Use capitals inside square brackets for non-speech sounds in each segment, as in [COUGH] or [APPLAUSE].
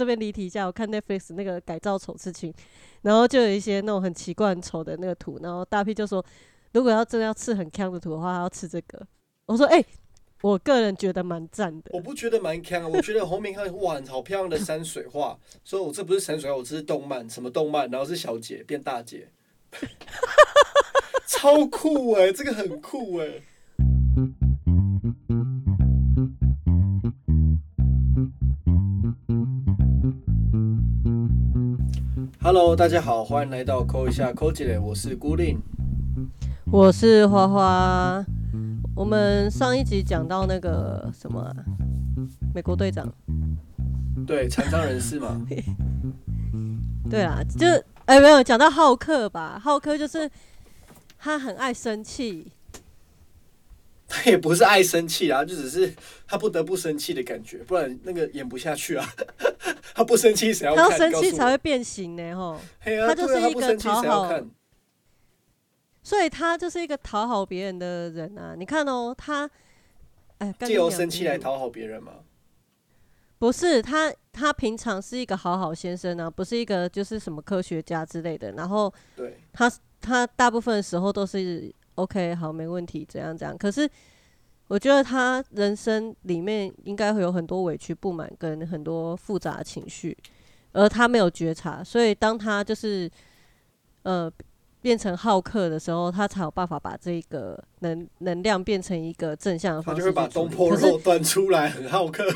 这边离题一下，我看 Netflix 那个改造丑事情，然后就有一些那种很奇怪、很丑的那个图，然后大 P 就说，如果要真的要吃很强的图的话，要吃这个。我说，哎、我个人觉得蛮赞的。我不觉得蛮强啊，我觉得红明看哇，好漂亮的山水画，所以我这不是山水画，我这是动漫，什么动漫？然后是小姐变大姐，[LAUGHS] 超酷哎、这个很酷哎、Hello，大家好，欢迎来到扣一下扣姐，我是孤令。我是花花。我们上一集讲到那个什么啊、美国队长，对，残障人士嘛，[LAUGHS] 对啦，就哎、没有讲到浩克吧？浩克就是他很爱生气，他也不是爱生气啊，就只是他不得不生气的感觉，不然那个演不下去啊。[LAUGHS] 他不生气谁要看？他要生气才会变形呢，吼。啊，他就是一个讨好？所以他就是一个讨好别人的人啊！你看哦，他，哎，借由生气来讨好别人吗。不是他，他平常是一个好好先生啊，不是一个就是什么科学家之类的。然后对，他他大部分的时候都是 OK，好，没问题，怎样怎样。可是我觉得他人生里面应该会有很多委屈、不满跟很多复杂的情绪，而他没有觉察，所以当他就是呃变成好客的时候，他才有办法把这个能能量变成一个正向的方式他就会把东坡肉端出来，很好客。[LAUGHS]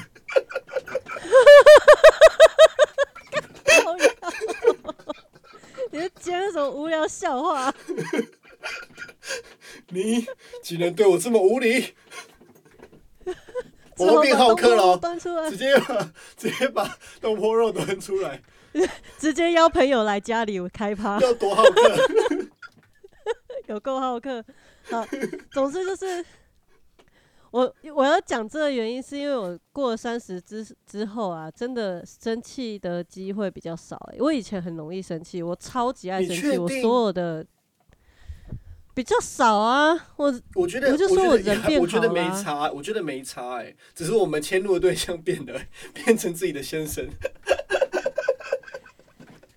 你在讲什么无聊笑话？[LAUGHS] 你竟然对我这么无礼，[LAUGHS] 我变好客了直，接把直接把东坡肉端出来，[LAUGHS] 直接邀朋友来家里开趴，要多好客。有够好客。好，总之就是我我要讲这个原因，是因为我过了三十之之后啊，真的生气的机会比较少、欸。我以前很容易生气，我超级爱生气，我所有的比较少啊。我我觉得，我就说我人变我觉得没差，我觉得没差哎、只是我们迁怒的对象变得，[LAUGHS] 变成自己的先生。[LAUGHS]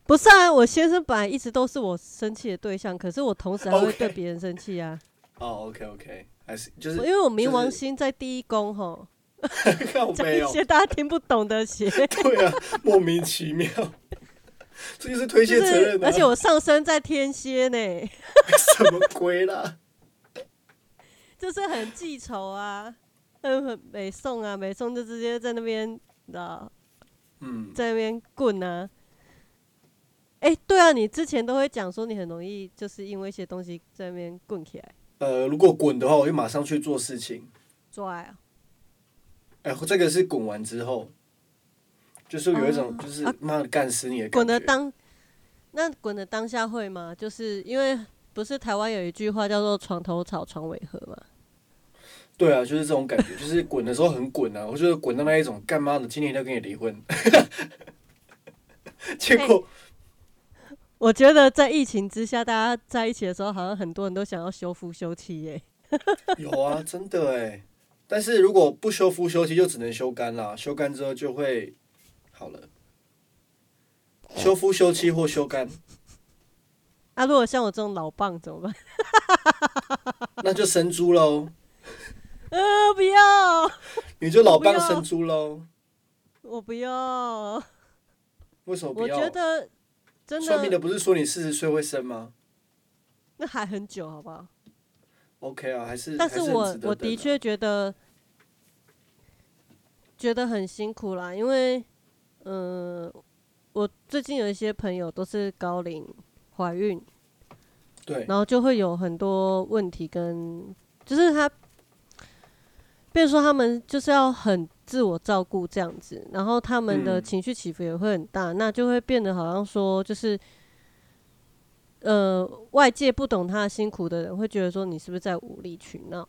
不是啊，我先生本来一直都是我生气的对象，可是我同时还会对别人生气啊。哦，OK OK，还是就是因为我冥王星在第一宫吼，[LAUGHS] 靠讲一些大家听不懂的邪，对啊，莫名其妙，这就是推卸责任的、啊，而且我上升在天蝎呢，[LAUGHS] 什么鬼啦？就是很记仇啊，很很美送啊，美送就直接在那边，你知道，嗯，在那边棍啊。哎、对啊，你之前都会讲说你很容易就是因为一些东西在那边滚起来，呃，如果滚的话，我就马上去做事情。做爱啊，哎、这个是滚完之后，就是有一种哦就是啊妈的干死你的感觉。滚的当，那滚的当下会吗？就是因为不是台湾有一句话叫做“床头吵，床尾和”嘛。对啊，就是这种感觉，[LAUGHS] 就是滚的时候很滚啊，我觉得滚到那一种，干妈的，今年要跟你离婚，[LAUGHS] 结果我觉得在疫情之下，大家在一起的时候，好像很多人都想要修复休妻耶。[LAUGHS] 有啊，真的哎。但是如果不修复休妻，就只能修干啦，修干之后就会好了。修复休妻或修干，啊，如果像我这种老棒怎么办？[LAUGHS] 那就生猪喽，呃，不要，你就老棒生猪喽。我不要。为什么不要？觉得真的算命的的，不是说你四十岁会生吗那还很久，好不好？？OK 啊，还是但是我我的确觉得觉得很辛苦啦，因为嗯、呃我最近有一些朋友都是高龄怀孕，对然后就会有很多问题跟，就是他，比如说他们就是要很自我照顾这样子，然后他们的嗯情绪起伏也会很大，那就会变得好像说就是，呃，外界不懂他的辛苦的人会觉得说你是不是在无理取闹？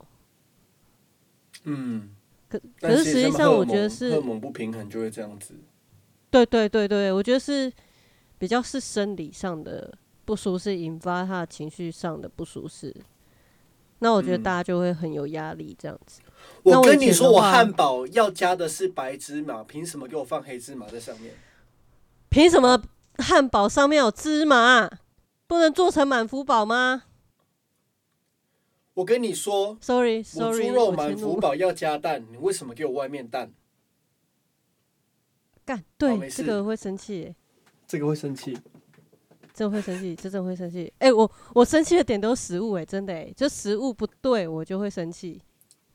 嗯，可可是实际上我觉得是荷尔蒙不平衡就会这样子。对对对对，我觉得是比较是生理上的不舒适引发他的情绪上的不舒适。那我觉得嗯大家就会很有压力，这样子。那我我跟你说，我汉堡要加的是白芝麻，凭什么给我放黑芝麻在上面？凭什么汉堡上面有芝麻？不能做成满福堡吗我跟你说，，sorry，sorry，猪肉。满福堡要加蛋，你为什么给我外面蛋？干，对，这个会生气耶，这个会生气。真的会生气，这真会生气。[LAUGHS] 哎、我我生气的点都是食物，哎，真的，哎，就食物不对我就会生气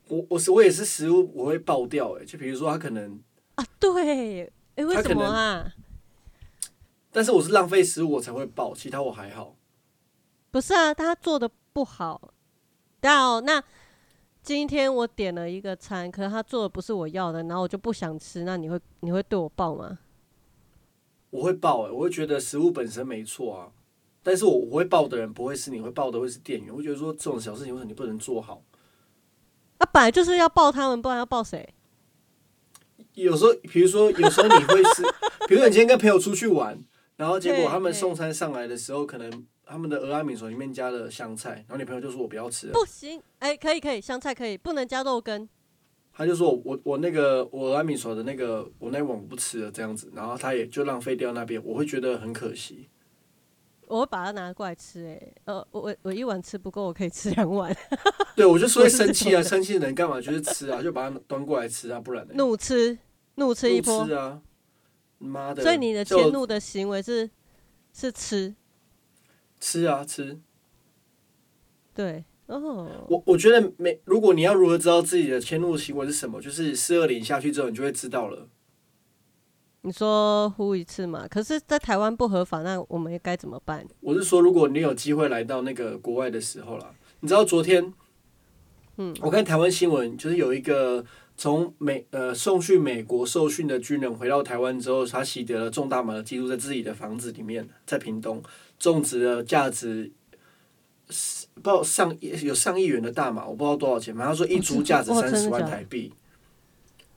我我是我也是食物我会爆掉哎、就比如说他可能，啊。对，哎、为什么啊？但是我是浪费食物我才会爆，其他我还好。不是啊，他做的不好。到那今天我点了一个餐，可是他做的不是我要的，然后我就不想吃，那你会你会对我爆吗？我会爆哎、我会觉得食物本身没错啊，但是我我会爆的人不会是你，会爆的会是店员。我会觉得说这种小事情为什么你不能做好？啊，本来就是要爆他们，不然要爆谁？有时候，比如说有时候你会是，[LAUGHS] 比如说你今天跟朋友出去玩，然后结果他们送餐上来的时候，可能他们的俄阿米索里面加了香菜，然后女朋友就说我不要吃了，不行，哎、可以可以，香菜可以，不能加肉羹。他就说我我我那个我俄阿米索的那个我那碗我不吃了这样子，然后他也就浪费掉那边，我会觉得很可惜。我会把它拿过来吃、哎，呃，我我我一碗吃不够，我可以吃两碗，[LAUGHS] 对，我就是会我是这生气啊，[LAUGHS] 生气的人干嘛就是吃啊，就把它端过来吃啊，不然呢？怒吃，怒吃一波怒。吃啊！妈的！所以你的迁怒的行为是是吃，吃啊吃。对，哦，我我觉得没如果你要如何知道自己的迁怒行为是什么，就是四二零下去之后，你就会知道了。你说呼一次嘛？可是，在台湾不合法，那我们该怎么办？我是说，如果你有机会来到那个国外的时候啦，你知道昨天，嗯，我看台湾新闻，就是有一个从美呃送去美国受训的军人回到台湾之后，他习得了种大麻的记录，在自己的房子里面，在屏东种植的价值是不知道上亿有上亿元的大麻，我不知道多少钱，反正他说一株价值三十万台币。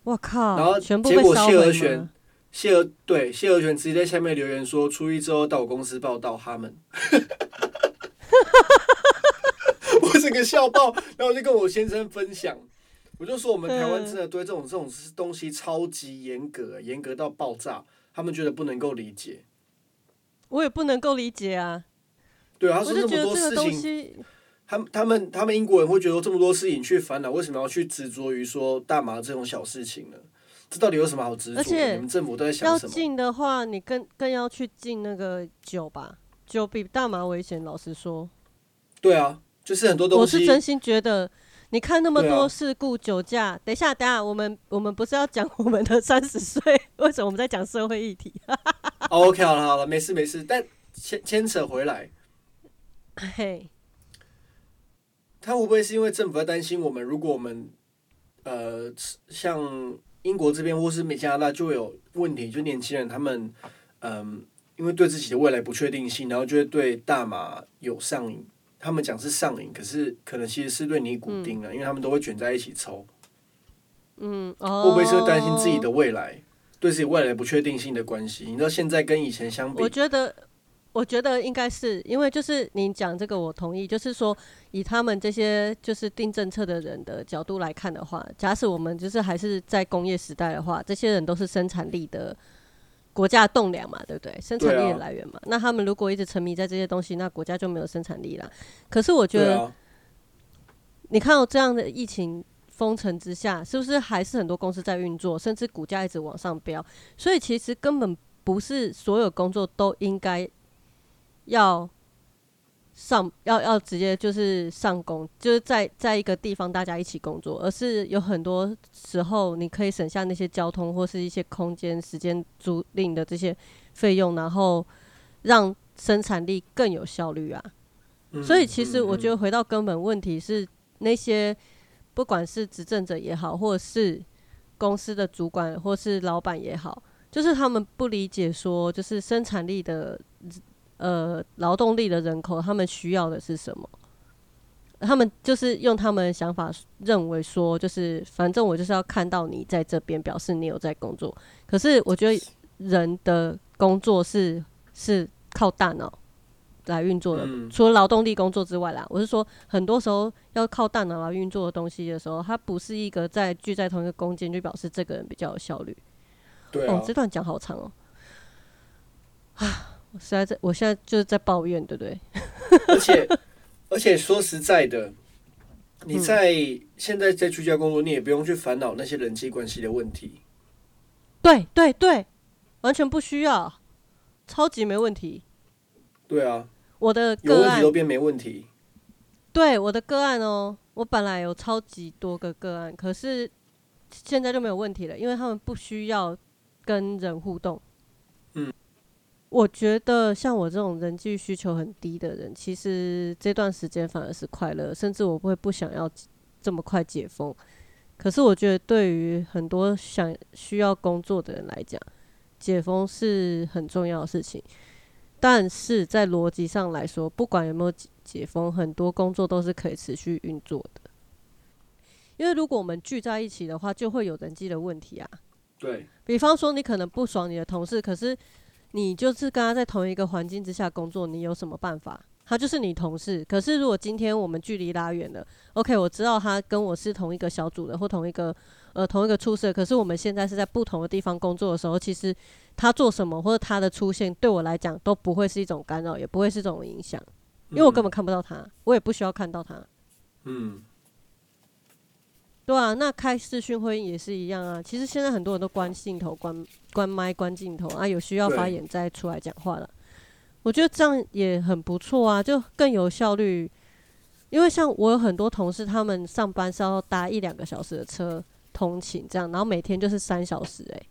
我靠！然后结果谢和弦吗？谢和对谢和弦直接在下面留言说，初一之后到我公司报道他们。[LAUGHS] 我整个笑爆，然后我就跟我先生分享，我就说我们台湾真的对这种这种东西超级严格，严格到爆炸，他们觉得不能够理解。我也不能够理解啊！对啊，他我就觉得说这么多这个东事情，西，他们他们他们英国人会觉得这么多事情去烦恼，为什么要去执着于说大麻这种小事情呢？这到底有什么好执着的？而且你们政府都在想要什么？禁的话，你更更要去禁那个酒吧，酒比大麻危险。老实说，对啊，就是很多东西。我是真心觉得，你看那么多事故酒驾，等一下，等一下，我们我们不是要讲我们的三十岁？为什么我们在讲社会议题？哦 OK，好了好了，没事没事。但牵牵扯回来，嘿，他会不会是因为政府在担心我们？如果我们呃，像英国这边或是美加拿大就会有问题，就年轻人他们嗯、因为对自己的未来不确定性，然后就会对大麻有上瘾。他们讲是上瘾，可是可能其实是对尼古丁啊，因为他们都会卷在一起抽。嗯，哦，会不会是担心自己的未来，对自己未来不确定性的关系？你知道现在跟以前相比我，觉得，我觉得应该是因为就是你讲这个，我同意。就是说，以他们这些就是定政策的人的角度来看的话，假使我们就是还是在工业时代的话，这些人都是生产力的国家的栋梁嘛，对不对？生产力的来源嘛。那他们如果一直沉迷在这些东西，那国家就没有生产力了。可是我觉得，啊，你看到这样的疫情封城之下，是不是还是很多公司在运作，甚至股价一直往上飙？所以其实根本不是所有工作都应该要上，要要直接就是上工，就是在在一个地方大家一起工作，而是有很多时候你可以省下那些交通或是一些空间、时间租赁的这些费用，然后让生产力更有效率啊。嗯所以其实我觉得，得回到根本问题是那些不管是执政者也好，或者是公司的主管或是老板也好，就是他们不理解说，就是生产力的呃劳动力的人口，他们需要的是什么？他们就是用他们的想法认为说，就是反正我就是要看到你在这边，表示你有在工作。可是我觉得人的工作是是靠大脑来运作的，嗯除了劳动力工作之外啦，我是说，很多时候要靠大脑来运作的东西的时候，它不是一个在聚在同一个空间就表示这个人比较有效率。对啊哦，，这段讲好长哦。[SIGHS] 啊，我实在在，我现在就是在抱怨，对不对？而且 [LAUGHS] 而且说实在的，你嗯在现在在居家工作，你也不用去烦恼那些人际关系的问题。对对对，完全不需要，超级没问题。对啊，我的有个案问题都变没问题。对我的个案哦，我本来有超级多个个案，可是现在就没有问题了，因为他们不需要跟人互动。嗯，我觉得像我这种人际需求很低的人，其实这段时间反而是快乐，甚至我会不想要这么快解封。可是我觉得对于很多想需要工作的人来讲，解封是很重要的事情。但是在逻辑上来说，不管有没有解解封，很多工作都是可以持续运作的。因为如果我们聚在一起的话，就会有人际的问题啊。对，比方说，你可能不爽你的同事，可是你就是跟他在同一个环境之下工作，你有什么办法？他就是你同事。可是如果今天我们距离拉远了，OK，我知道他跟我是同一个小组的，或同一个呃同一个出色，可是我们现在是在不同的地方工作的时候，其实他做什么或者他的出现对我来讲都不会是一种干扰，也不会是一种影响，因为我根本看不到他，我也不需要看到他。嗯，对啊，那开视讯会议也是一样啊。其实现在很多人都关镜头、关关麦、关镜头啊，有需要发言再出来讲话了。我觉得这样也很不错啊，就更有效率。因为像我有很多同事，他们上班是要搭一两个小时的车通勤，这样，然后每天就是三小时、欸，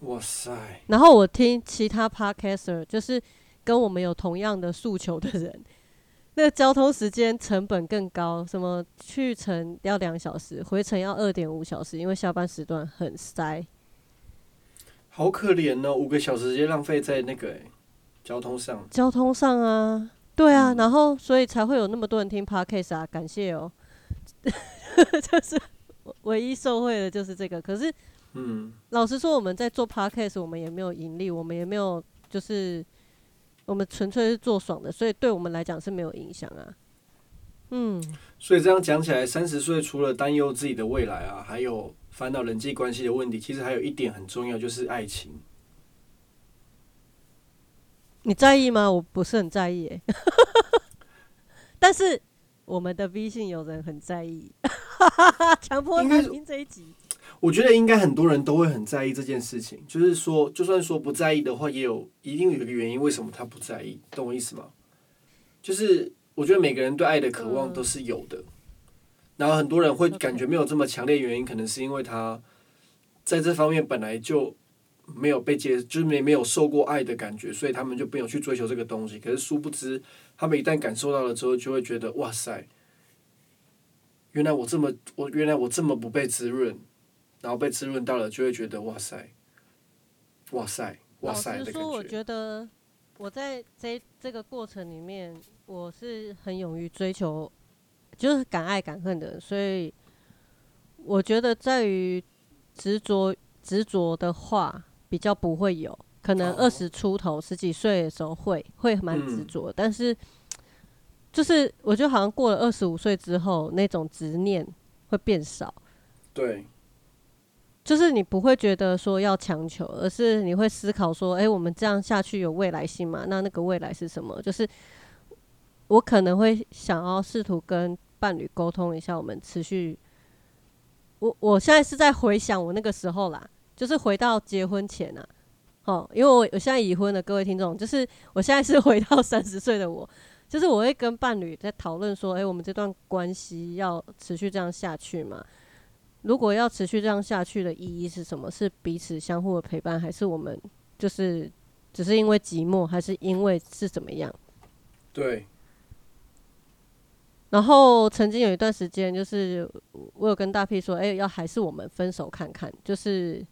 哇塞，然后我听其他 podcaster，就是跟我们有同样的诉求的人，[LAUGHS] 那个交通时间成本更高，什么去程要两小时，回程要二点五小时，因为下班时段很塞。好可怜哦，五个小时直接浪费在那个、欸、交通上。交通上啊，对啊，嗯。然后所以才会有那么多人听 podcast 啊，感谢哦，[LAUGHS] 就是唯一受惠的就是这个。可是嗯，老实说，我们在做 podcast，我们也没有盈利，我们也没有就是我们纯粹是做爽的，所以对我们来讲是没有影响啊。嗯，所以这样讲起来，三十岁除了担忧自己的未来啊，还有烦恼人际关系的问题，其实还有一点很重要，就是爱情。你在意吗？我不是很在意、欸，[LAUGHS] 但是我们的 V 信有人很在意，[LAUGHS] 强迫听这一集。我觉得应该很多人都会很在意这件事情，就是说，就算说不在意的话，也有一定有一个原因，为什么他不在意，懂我意思吗？就是我觉得每个人对爱的渴望都是有的，然后很多人会感觉没有这么强烈，原因可能是因为他在这方面本来就没有被接，就是没没有受过爱的感觉，所以他们就没有去追求这个东西。可是殊不知，他们一旦感受到了之后，就会觉得哇塞，原来我这么我原来我这么不被滋润。然后被滋润到了，就会觉得哇塞，哇塞，哇塞的感老实说，我觉。得我在这这个过程里面，我是很勇于追求，就是敢爱敢恨的，所以我觉得在于执着执着的话，比较不会有，可能哦二十出头、十几岁的时候会会蛮执嗯着，但是就是我觉得好像过了二十五岁之后，那种执念会变少。对，就是你不会觉得说要强求，而是你会思考说，诶，我们这样下去有未来性吗？那那个未来是什么？就是我可能会想要试图跟伴侣沟通一下，我们持续。我我现在是在回想我那个时候啦，就是回到结婚前啊，哦，因为我我现在已婚的各位听众，就是我现在是回到 [LAUGHS] 三十岁的我，就是我会跟伴侣在讨论说，诶，我们这段关系要持续这样下去吗？如果要持续这样下去的意义是什么？是彼此相互的陪伴，还是我们就是只是因为寂寞，还是因为是怎么样？对，然后曾经有一段时间，就是我有跟大 P 说，哎、要还是我们分手看看，就是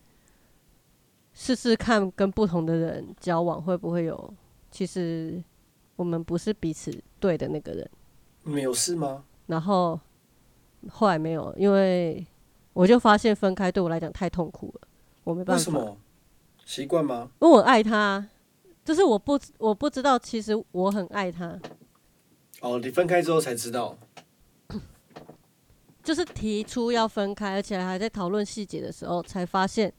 试试看跟不同的人交往会不会有，其实我们不是彼此对的那个人。你们有事吗？然后后来没有，因为我就发现分开对我来讲太痛苦了，我没办法。为什么？习惯吗？因为我爱他，就是我不我不知道，其实我很爱他，哦，你分开之后才知道。[COUGHS] 就是提出要分开，而且还在讨论细节的时候，才发现，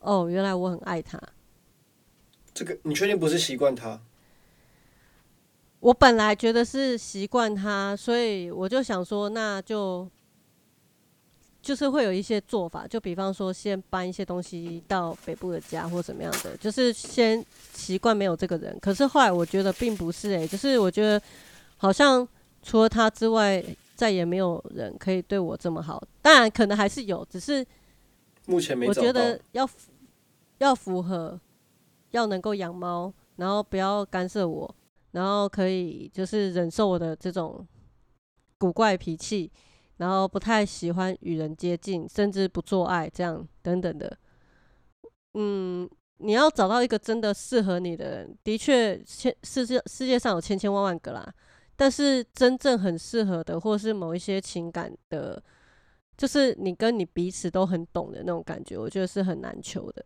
哦，原来我很爱他。这个你确定不是习惯他？我本来觉得是习惯他，所以我就想说，那就就是会有一些做法，就比方说先搬一些东西到北部的家或怎么样的，就是先习惯没有这个人。可是后来我觉得并不是诶、就是我觉得好像除了他之外，再也没有人可以对我这么好。当然可能还是有，只是目前没我觉。得要符要符合，要能够养猫，然后不要干涉我，然后可以就是忍受我的这种古怪脾气，然后不太喜欢与人接近，甚至不做爱这样等等的。嗯，你要找到一个真的适合你的人，的确，千世界世界上有千千万万个啦，但是真正很适合的，或是某一些情感的，就是你跟你彼此都很懂的那种感觉，我觉得是很难求的。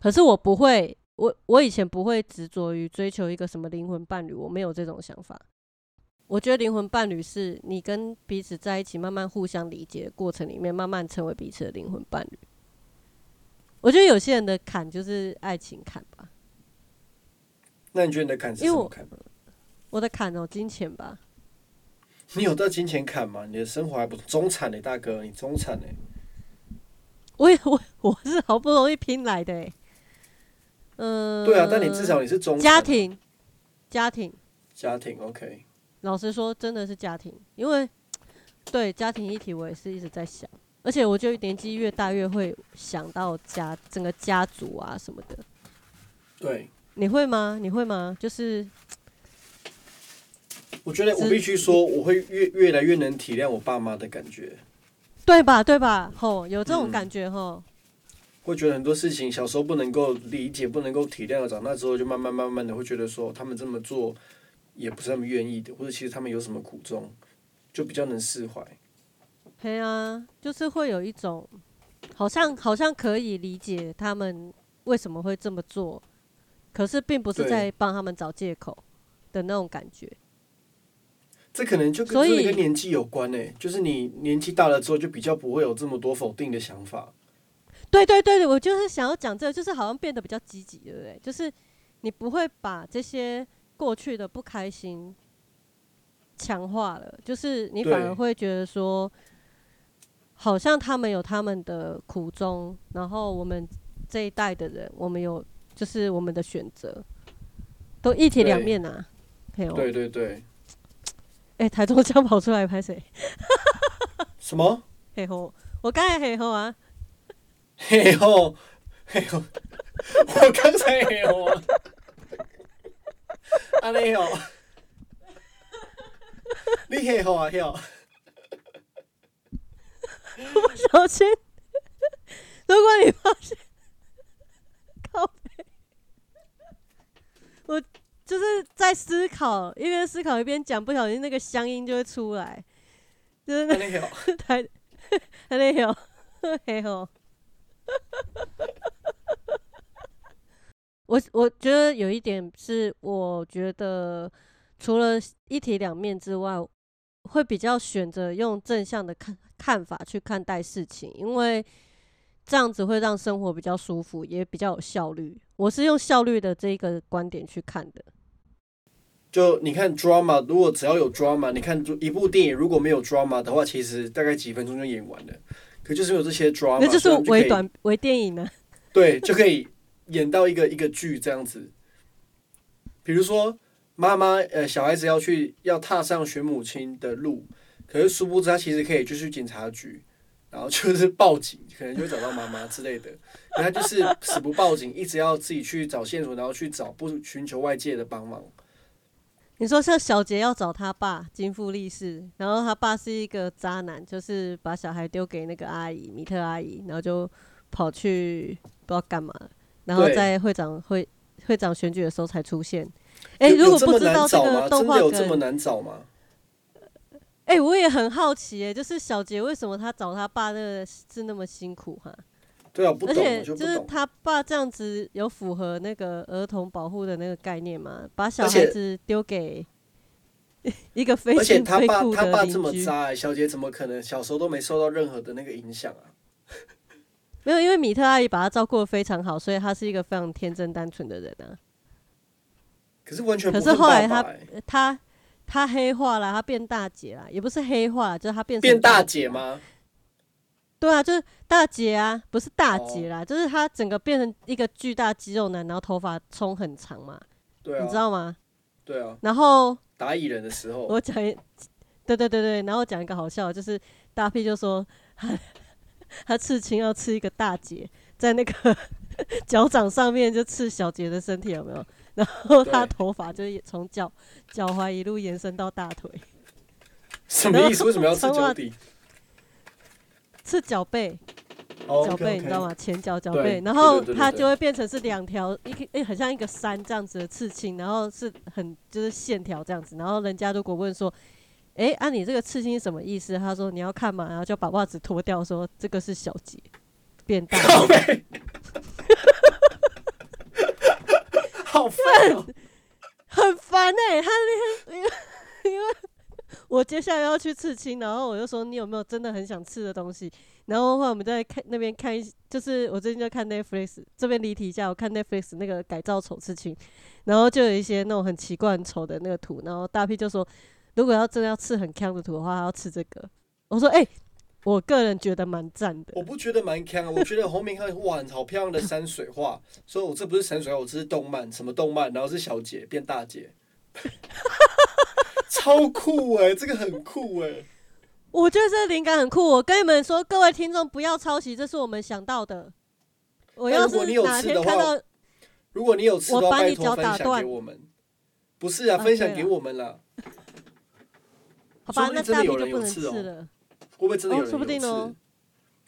可是我不会，我我以前不会执着于追求一个什么灵魂伴侣，我没有这种想法。我觉得灵魂伴侣是你跟彼此在一起，慢慢互相理解的过程里面，慢慢成为彼此的灵魂伴侣。我觉得有些人的坎就是爱情坎吧，那你觉得你的坎是什么坎？我的坎哦，金钱吧。你有到金钱坎吗？你的生活还不中产呢、大哥，你中产呢、我也我我是好不容易拼来的哎、嗯、对啊，但你至少你是中产家庭，家庭，家庭 OK。老实说，真的是家庭，因为对家庭议题，我也是一直在想，而且我觉得年纪越大，越会想到家整个家族啊什么的。对，你会吗？你会吗？就是我觉得我必须说，我会越越来越能体谅我爸妈的感觉。对吧？对吧？吼，有这种嗯感觉吼。会觉得很多事情小时候不能够理解、不能够体谅，长大之后就慢慢慢慢的会觉得说，他们这么做也不是他们愿意的，或者其实他们有什么苦衷，就比较能释怀。对啊，就是会有一种好像好像可以理解他们为什么会这么做，可是并不是在帮他们找借口的那种感觉。这可能就跟所以真的跟年纪有关呢、就是你年纪大了之后，就比较不会有这么多否定的想法。对对对，我就是想要讲这个，就是好像变得比较积极，对不对？就是你不会把这些过去的不开心强化了，就是你反而会觉得说，好像他们有他们的苦衷，然后我们这一代的人，我们有就是我们的选择，都一体两对面啊。对对对，哎、台中江跑出来拍谁？[LAUGHS] 什么？嘿吼，我刚才嘿吼啊，嘿吼嘿吼，我刚才嘿吼啊，安尼吼，你嘿吼啊吼，不小心，如果你发现，靠背，我就是在思考，一边思考一边讲，不小心那个乡音就会出来，就是那安尼吼，[LAUGHS] 台，那有，嘿吼。我我觉得有一点是，我觉得除了一体两面之外，会比较选择用正向的看看法去看待事情，因为这样子会让生活比较舒服，也比较有效率。我是用效率的这一个观点去看的。就你看 drama，如果只要有 drama，你看一部电影如果没有 drama 的话，其实大概几分钟就演完了。可就是有这些 drama，那就是所以我们就可以微短微电影呢。对，就可以演到一个一个剧这样子。比如说，妈妈呃，小孩子要去要踏上寻母亲的路，可是殊不知他其实可以就去警察局，然后就是报警，可能就会找到妈妈之类的。可他就是死不报警，一直要自己去找线索，然后去找，不寻求外界的帮忙。你说像小杰要找他爸金富力士，然后他爸是一个渣男，就是把小孩丢给那个阿姨米特阿姨，然后就跑去不知道干嘛，然后在会长会会长选举的时候才出现。哎、有如果不知道这个动画的有这么，难找吗？哎、我也很好奇、哎，就是小杰为什么他找他爸那个是那么辛苦哈？对啊，不懂，而且就是他爸这样子有符合那个儿童保护的那个概念吗？把小孩子丢给 [LAUGHS] 一个非而且他爸他爸这么。渣、欸，小杰怎么可能小时候都没受到任何的那个影响啊？[LAUGHS] 没有，因为米特阿姨把他照顾的非常好，所以他是一个非常天真单纯的人啊。可是完全可不是是后来他他他黑化了，他变大姐了，也不是黑化，就是他变成变大姐姐？吗？对啊，就是大姐啊，不是大姐啦，就是他整个变成一个巨大肌肉男，然后头发冲很长嘛，对啊，你知道吗？对啊，然后打蚁人的时候，我讲一，对对对对，然后我讲一个好笑的，就是大 P 就说他他刺青要刺一个大姐，在那个 [LAUGHS] 脚掌上面就刺小杰的身体，有没有？然后他头发就从脚脚踝一路延伸到大腿，什么意思？为什么要吃穿袜脚底？刺脚背，哦脚背你知道吗？前脚脚背，然后它就会变成是两条一个诶，很像一个山这样子的刺青，然后是很就是线条这样子，然后人家如果问说。诶，啊，你这个刺青什么意思？他说你要看嘛，然后就把袜子脱掉，说这个是小节变大。靠背，[LAUGHS] 好烦哦！很烦哎、他那天因为因为我接下来要去刺青，然后我就说你有没有真的很想刺的东西？然后后来我们在看那边看一，就是我最近在看 Netflix，这边离题一下，我看 Netflix 那个改造丑刺青，然后就有一些那种很奇怪很丑的那个图，然后大 P 就说，如果要真的要刺很强的图的话，他要刺这个。我说哎、我个人觉得蛮赞的我。不觉得蛮强啊，我觉得后面看哇，好漂亮的山水画，所以我这不是山水画，我这是动漫，什么动漫？然后是小姐变大姐，[LAUGHS] 超酷哎、这个很酷哎、我觉得这灵感很酷。我跟你们说，各位听众不要抄袭，这是我们想到的。我要是那如果你有哪吃的话天看到，如果你有吃的话，我把你拜托分享脚打断给我们。不是啊，啊分享给我们啦。好吧，那真的有人大批就不能刺了。会不会真的有哦说不人有刺？定哦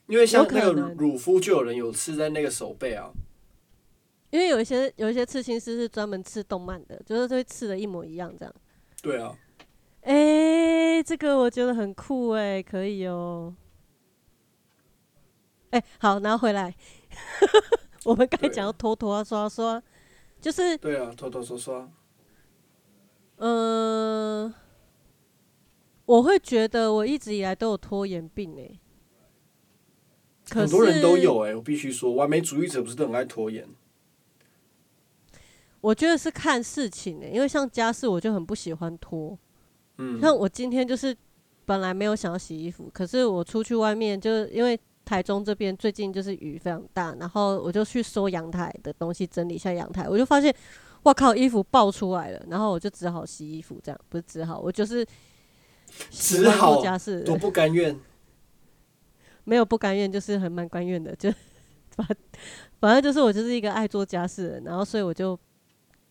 因为像那个乳夫就有人有刺在那个手背啊。因为有一些有一些刺青师是专门刺动漫的，就是会刺的一模一样这样。对啊，哎、这个我觉得很酷哎、可以哦。哎、好，拿回来，[LAUGHS] 我们刚才对讲到拖拖刷刷，就是对啊，拖拖刷刷。嗯、我会觉得我一直以来都有拖延病哎、可很多人都有哎、我必须说，完美主义者不是都很爱拖延？我觉得是看事情诶、因为像家事我就很不喜欢拖。嗯，像我今天就是本来没有想要洗衣服，可是我出去外面，就是因为台中这边最近就是雨非常大，然后我就去收阳台的东西，整理一下阳台，我就发现，哇靠，衣服爆出来了，然后我就只好洗衣服，这样不是只好，我就是只好做家事多不甘愿。[LAUGHS] 没有不甘愿，就是很蛮甘愿的，就 [LAUGHS] 反反正就是我就是一个爱做家事的人，然后所以我就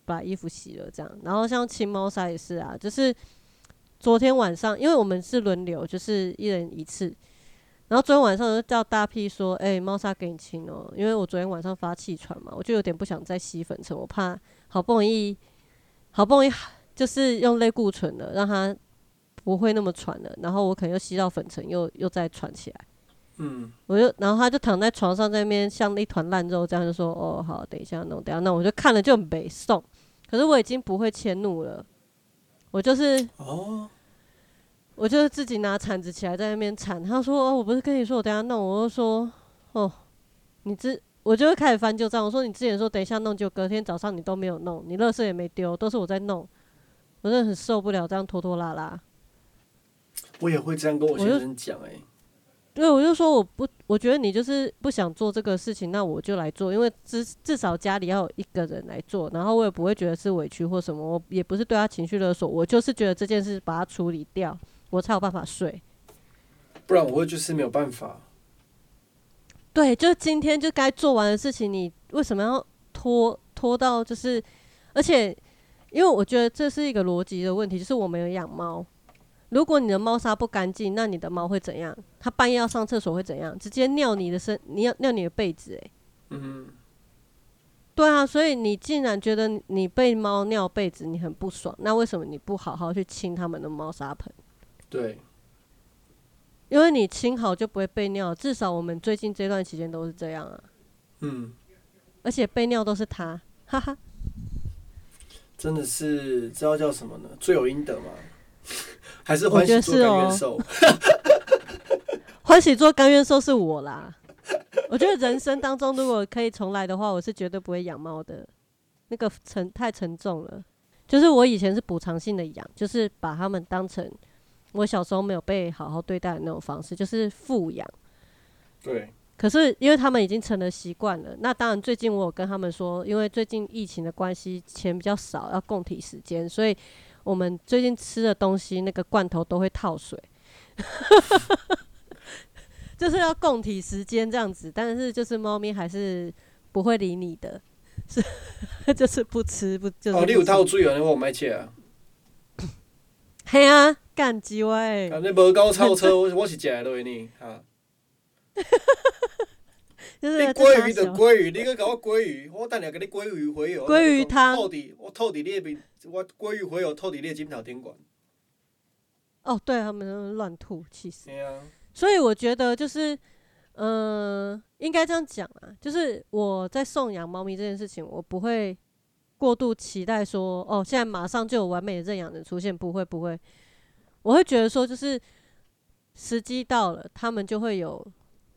把衣服洗了这样，然后像清猫砂也是啊，就是昨天晚上，因为我们是轮流，就是一人一次，然后昨天晚上就叫大 P 说，哎、猫砂给你清哦、因为我昨天晚上发气喘嘛，我就有点不想再吸粉尘，我怕好不容易好不容易就是用类固醇了，让它不会那么喘了，然后我可能又吸到粉尘，又又再喘起来。嗯，我就，然后他就躺在床上，在那边像一团烂肉这样，就说：“哦，好，等一下弄，等一下弄。”我就看了就很北宋，可是我已经不会迁怒了，我就是哦，我就是自己拿铲子起来在那边铲。他说：“哦，我不是跟你说我等下弄。”我就说：“哦，你之我就会开始翻旧账。我说你之前说等一下弄，就隔天早上你都没有弄，你垃圾也没丢，都是我在弄。我真的很受不了这样拖拖拉拉。我也会这样跟我先生讲哎、对，我就说我不，我觉得你就是不想做这个事情，那我就来做，因为至至少家里要有一个人来做，然后我也不会觉得是委屈或什么，我也不是对他情绪勒索，我就是觉得这件事把它处理掉，我才有办法睡。不然我会就是没有办法。对，就今天就该做完的事情，你为什么要拖拖到就是？而且，因为我觉得这是一个逻辑的问题，就是我没有养猫，如果你的猫砂不干净，那你的猫会怎样？它半夜要上厕所会怎样？直接尿你的身，你要尿你的被子、欸，嗯，对啊，所以你竟然觉得你被猫尿被子你很不爽，那为什么你不好好去清他们的猫砂盆？对，因为你清好就不会被尿，至少我们最近这段期间都是这样啊，嗯，而且被尿都是它，哈哈。真的是知道叫什么呢？罪有应得吗？还是欢喜做我觉得是哦甘愿受？[LAUGHS] 欢喜做甘愿受是我啦，我觉得人生当中如果可以重来的话，我是绝对不会养猫的，那个沉太沉重了。就是我以前是补偿性的养，就是把它们当成我小时候没有被好好对待的那种方式，就是富养。对，可是因为他们已经成了习惯了，那当然最近我有跟他们说，因为最近疫情的关系，钱比较少，要供体时间，所以我们最近吃的东西那个罐头都会套水，[LAUGHS] 就是要共体时间这样子。但是就是猫咪还是不会理你的，是 [LAUGHS] 就是不吃不就是哦，你有套水啊？那我买切啊。嘿啊，干鸡歪，啊，你无搞超车，我我是食的落呢，哈。就是你鲑鱼就鲑鱼，你搁甲我鲑鱼，我等下甲你鲑鱼回哦。鲑鱼汤吐伫我透底你的面，我鲑鱼回哦，透底你的枕头顶管。哦，对他们都乱吐，气死。对啊，所以我觉得就是，呃，应该这样讲啊，就是我在送养猫咪这件事情，我不会过度期待说，哦，现在马上就有完美的认养人出现，不会不会，我会觉得说，就是时机到了，他们就会有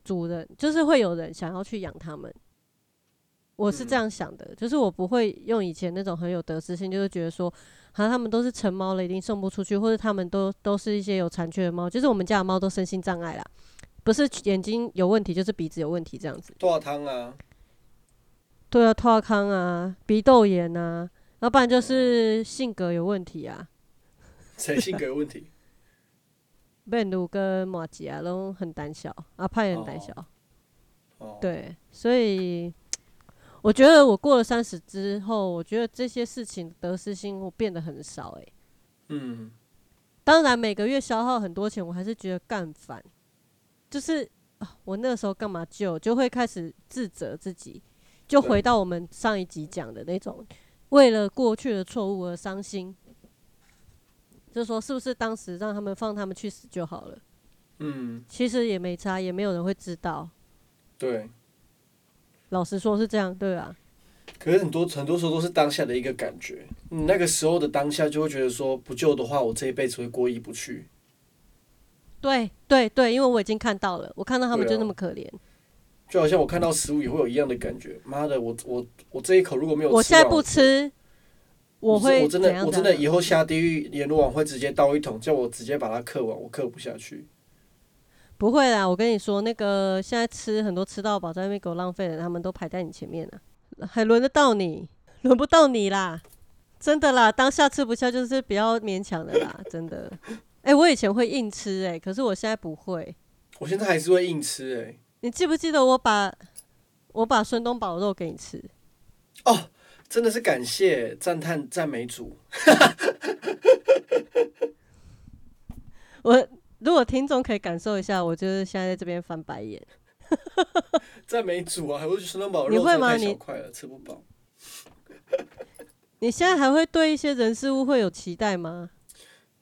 主人，就是会有人想要去养它们。我是这嗯样想的，就是我不会用以前那种很有得失心，就是觉得说，好，他们都是成猫了，一定送不出去，或者他们都都是一些有残缺的猫，就是我们家的猫都身心障碍啦，不是眼睛有问题，就是鼻子有问题这样子。大汤啊，对啊，拓康啊，鼻窦炎啊，要不然就是性格有问题啊，[LAUGHS] 谁性格有问题？贝鲁跟马吉亚都很胆小，阿派也很胆小。哦，对，所以我觉得我过了三十之后，我觉得这些事情得失心我变得很少、欸。嗯，当然每个月消耗很多钱，我还是觉得干烦。就是啊，我那时候干嘛救，就会开始自责自己，就回到我们上一集讲的那种，为了过去的错误而伤心。就说是不是当时让他们放他们去死就好了？嗯，其实也没差，也没有人会知道。对。老实说是这样，对啊。可是很多很多时候都是当下的一个感觉，你那个时候的当下就会觉得说，不救的话，我这一辈子会过意不去。对对对，因为我已经看到了，我看到他们就那么可怜。就好像我看到食物也会有一样的感觉。妈的，我我我这一口如果没有吃，我现在不吃，我我会我真的我真的以后下地狱阎罗王会直接倒一桶，叫我直接把它刻完，我刻不下去。不会啦，我跟你说，那个现在吃很多吃到饱，在那边给我浪费的，他们都排在你前面了，还轮得到你？轮不到你啦，真的啦，当下吃不下就是比较勉强的啦，真的。哎、我以前会硬吃、哎，可是我现在不会。我现在还是会硬吃哎、你记不记得我把我把孙东宝肉给你吃？哦，真的是感谢赞叹赞美主。我如果听众可以感受一下，我就是现在在这边翻白眼。[LAUGHS] [LAUGHS] 赞美主啊！还会孙东宝你肉真的太会吗你小块了，吃不饱。[LAUGHS] 你现在还会对一些人事物会有期待吗？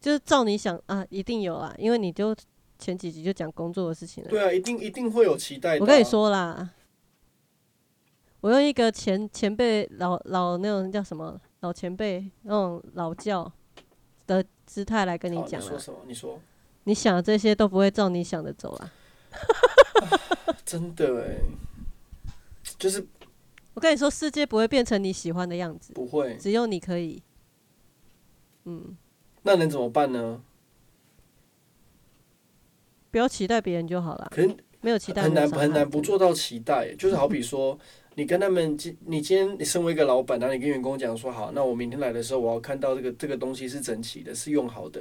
就是照你想啊，一定有啊，因为你就前几集就讲工作的事情了。对啊，一定一定会有期待我跟你说啦，我用一个前前辈老老那种叫什么老前辈那种老教的姿态来跟你，讲啦。你说什么？你说你想的这些都不会照你想的走啊。[LAUGHS] 真的哎，就是我跟你说，世界不会变成你喜欢的样子，不会。只有你可以。嗯，那能怎么办呢？不要期待别人就好了，可是没有期待很难很难不做到期待，就是好比说，你跟他们今你今天你身为一个老板，然后你跟员工讲说好，那我明天来的时候我要看到这个这个东西是整齐的，是用好的。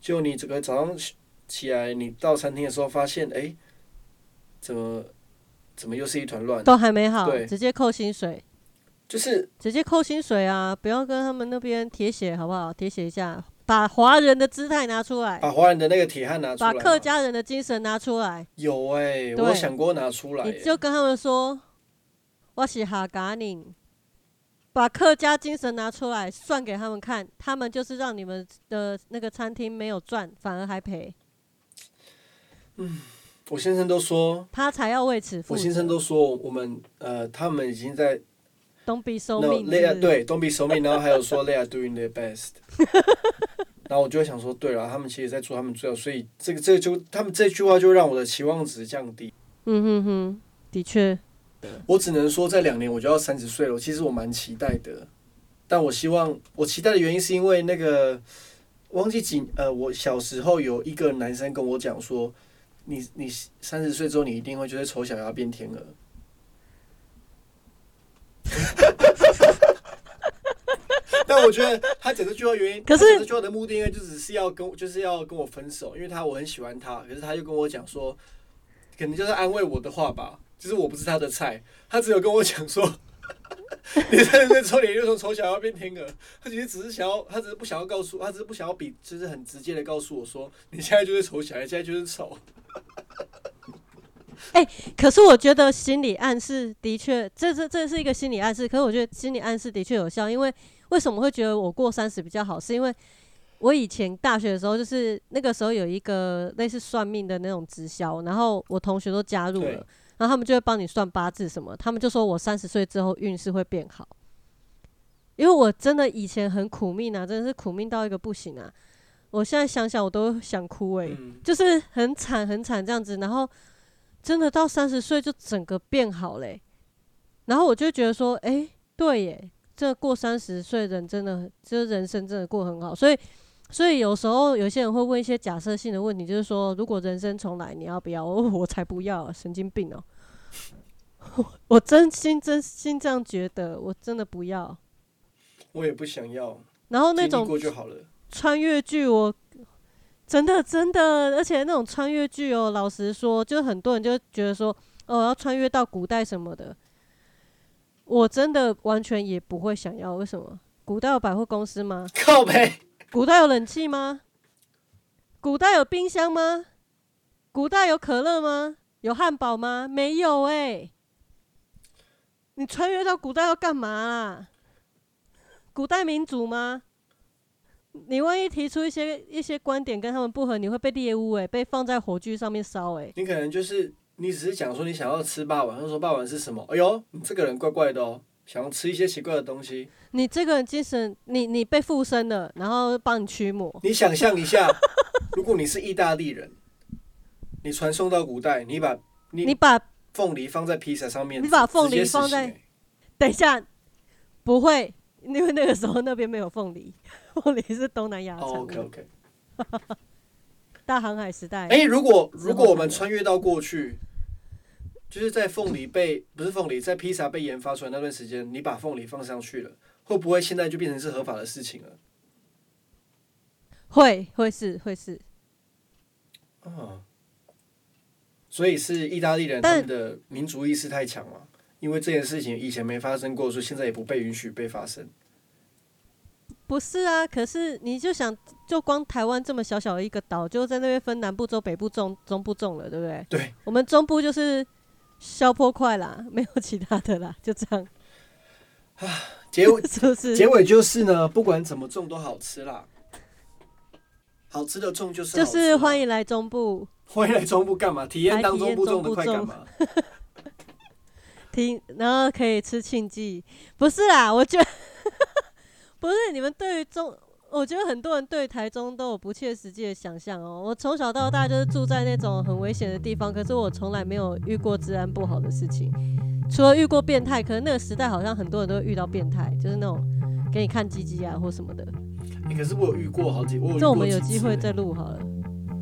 就你整个早上起起来，你到餐厅的时候发现，哎、怎么怎么又是一团乱？都还没好，对直接扣薪水。就是直接扣薪水啊！不要跟他们那边铁血好不好？铁血一下，把华人的姿态拿出来，把华人的那个铁汉拿出来，把客家人的精神拿出来。有哎、我想过拿出来、你欸，就跟他们说，我是哈嘎宁，把客家精神拿出来算给他们看，他们就是让你们的那个餐厅没有赚，反而还赔，我先生都说，他才要为此负责。我先生都说我们呃，他们已经在 Don't be so 那 mean，they are 是不是对，don't be so mean，然后还有说 they are doing their best，[LAUGHS] 然后我就会想说，对了，他们其实在做他们最好，所以这个这个就他们这句话就让我的期望值降低。嗯哼哼，的确，我只能说，在两年我就要三十岁了。其实我蛮期待的，但我希望我期待的原因是因为那个忘记几呃，我小时候有一个男生跟我讲说，你你三十岁之后，你一定会觉得丑小鸭变天鹅。[LAUGHS] 但我觉得他整个句话原因，可是他讲这句话的目的应该就只是要跟我就是要跟我分手，因为他我很喜欢他，可是他就跟我讲说，可能就是安慰我的话吧，就是我不是他的菜，他只有跟我讲说，[LAUGHS] 你三十岁之后你就从丑小鸭变天鹅，他其实只是想要，他只是不想要告诉，他只是不想要比，就是很直接的告诉我说，你现在就是丑小鸭，现在就是丑。[LAUGHS] 可是我觉得心理暗示的确，这这这是一个心理暗示。可是我觉得心理暗示的确有效，因为为什么会觉得我过三十比较好？是因为我以前大学的时候，就是那个时候有一个类似算命的那种直销，然后我同学都加入了，然后他们就会帮你算八字什么，他们就说我三十岁之后运势会变好。因为我真的以前很苦命啊，真的是苦命到一个不行啊！我现在想想我都想哭诶、嗯，[LAUGHS] 就是很惨很惨这样子，然后真的到三十岁就整个变好嘞、然后我就觉得说，诶，对耶，这过三十岁人真的就是人生真的过很好，所以所以有时候有些人会问一些假设性的问题，就是说如果人生重来，你要不要？我 [LAUGHS] 我才不要、啊，神经病哦、[LAUGHS] 我真心真心这样觉得，我真的不要。我也不想要，然后那种过就好了。穿越剧，我真的真的，而且那种穿越剧哦，老实说，就很多人就觉得说，哦，要穿越到古代什么的，我真的完全也不会想要。为什么？古代有百货公司吗？靠背，古代有冷气吗？古代有冰箱吗？古代有可乐吗？有汉堡吗？没有哎、你穿越到古代要干嘛啦？古代民主吗？你万一提出一些一些观点跟他们不合，你会被猎污诶、被放在火炬上面烧哎。你可能就是你只是讲说你想要吃霸王，他说霸王是什么？哎呦，你这个人怪怪的哦，想要吃一些奇怪的东西。你这个精神，你你被附身了，然后帮你驱魔。你想象一下，[LAUGHS] 如果你是意大利人，你传送到古代，你把你你把凤梨放在披萨上面，你把凤梨放在欸等一下，不会，因为那个时候那边没有凤梨，[LAUGHS] 凤梨是东南亚产。，OK OK。[LAUGHS] 大航海时代，哎、如果如果我们穿越到过去，就是在凤梨被不是凤梨，在披萨被研发出来那段时间，你把凤梨放上去了，会不会现在就变成是合法的事情了？会会是会是，啊，所以是意大利人他们的民族意识太强了，因为这件事情以前没发生过，所以现在也不被允许被发生。不是啊？可是你就想，就光台湾这么小小的一个岛，就在那边分南部州、北部种、中部种了，对不对？对，我们中部就是消坡块啦，没有其他的啦，[LAUGHS] 就这样，结尾 [LAUGHS] 是不是？结尾就是呢，不管怎么种都好吃啦，好吃的种就是就是欢迎来中部欢迎来中部干嘛？体验当中部种的快感嘛？[LAUGHS] 听，然后可以吃庆记，不是啦，我觉得不是你们对于中，我觉得很多人对台中都有不切实际的想象哦。我从小到大就是住在那种很危险的地方，可是我从来没有遇过治安不好的事情，除了遇过变态，可能那个时代好像很多人都会遇到变态，就是那种给你看鸡鸡啊或什么的。欸可是我有遇过好几，我有这我们有机会再录好了。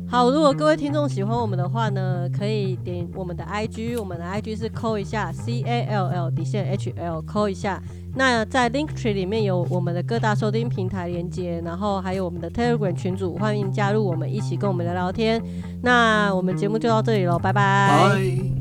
好，如果各位听众喜欢我们的话呢，可以点我们的 IG，我们的 IG 是扣一下 C A L L 底线 H L 扣一下。那在 Linktree 里面有我们的各大收听平台连接，然后还有我们的 Telegram 群组，欢迎加入我们一起跟我们聊聊天。那我们节目就到这里喽，拜拜。